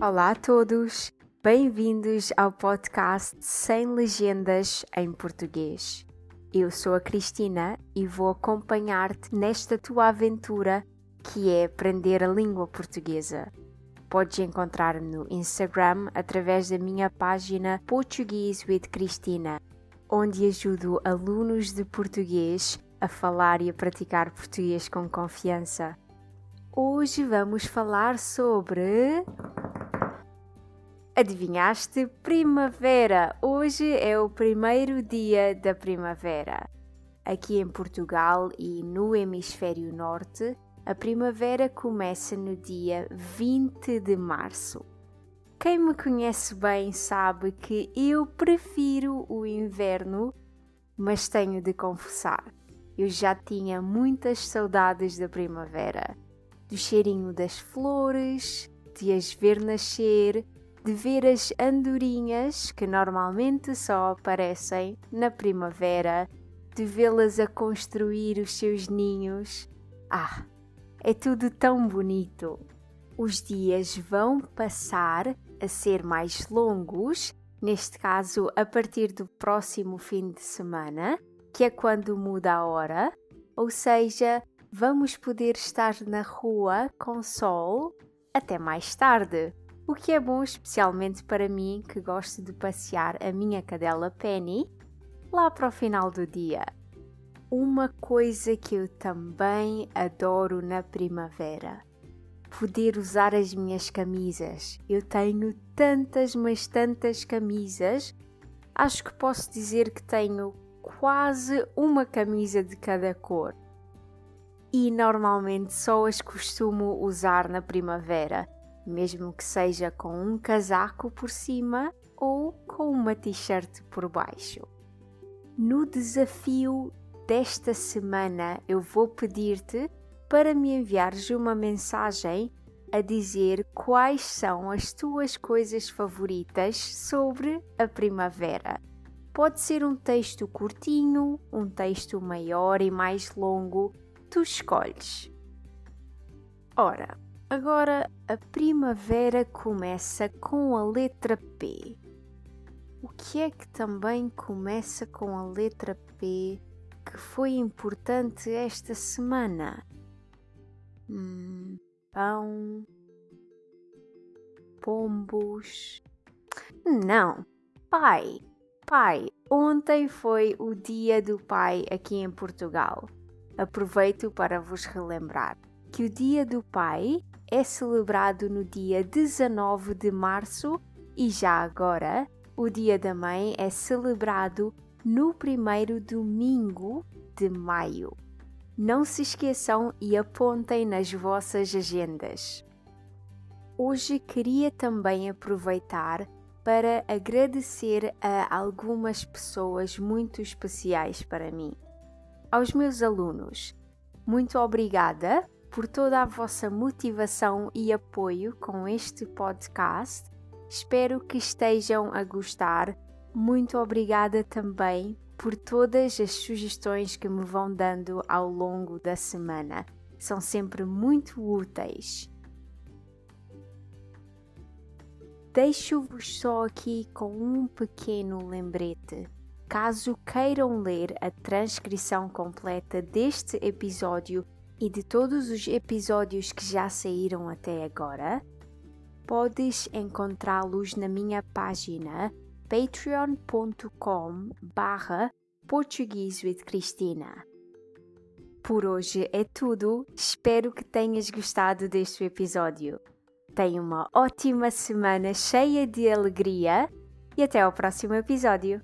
Olá a todos, bem-vindos ao podcast Sem Legendas em Português. Eu sou a Cristina e vou acompanhar-te nesta tua aventura que é aprender a língua portuguesa. Podes encontrar-me no Instagram através da minha página Portuguese with Cristina, onde ajudo alunos de português a falar e a praticar português com confiança. Hoje vamos falar sobre. Adivinhaste? Primavera! Hoje é o primeiro dia da primavera. Aqui em Portugal e no Hemisfério Norte, a primavera começa no dia 20 de março. Quem me conhece bem sabe que eu prefiro o inverno, mas tenho de confessar, eu já tinha muitas saudades da primavera, do cheirinho das flores, de as ver nascer, de ver as andorinhas que normalmente só aparecem na primavera, de vê-las a construir os seus ninhos. Ah, é tudo tão bonito! Os dias vão passar a ser mais longos, neste caso a partir do próximo fim de semana, que é quando muda a hora, ou seja, vamos poder estar na rua com sol até mais tarde, o que é bom especialmente para mim que gosto de passear a minha cadela Penny lá para o final do dia. Uma coisa que eu também adoro na primavera poder usar as minhas camisas. Eu tenho tantas, mas tantas camisas. Acho que posso dizer que tenho quase uma camisa de cada cor. E normalmente só as costumo usar na primavera, mesmo que seja com um casaco por cima ou com uma t-shirt por baixo. No desafio desta semana, eu vou pedir-te para me enviares uma mensagem a dizer quais são as tuas coisas favoritas sobre a primavera. Pode ser um texto curtinho, um texto maior e mais longo, tu escolhes. Ora, agora a primavera começa com a letra P. O que é que também começa com a letra P que foi importante esta semana? Hum, pão, pombos. Não, pai. Pai, ontem foi o Dia do Pai aqui em Portugal. Aproveito para vos relembrar que o Dia do Pai é celebrado no dia 19 de março e já agora o Dia da Mãe é celebrado no primeiro domingo de maio. Não se esqueçam e apontem nas vossas agendas. Hoje queria também aproveitar para agradecer a algumas pessoas muito especiais para mim. Aos meus alunos, muito obrigada por toda a vossa motivação e apoio com este podcast. Espero que estejam a gostar. Muito obrigada também por todas as sugestões que me vão dando ao longo da semana. São sempre muito úteis. Deixo-vos só aqui com um pequeno lembrete. Caso queiram ler a transcrição completa deste episódio e de todos os episódios que já saíram até agora, podes encontrá-los na minha página patreon.com barra. Por hoje é tudo, espero que tenhas gostado deste episódio. Tenha uma ótima semana cheia de alegria e até ao próximo episódio.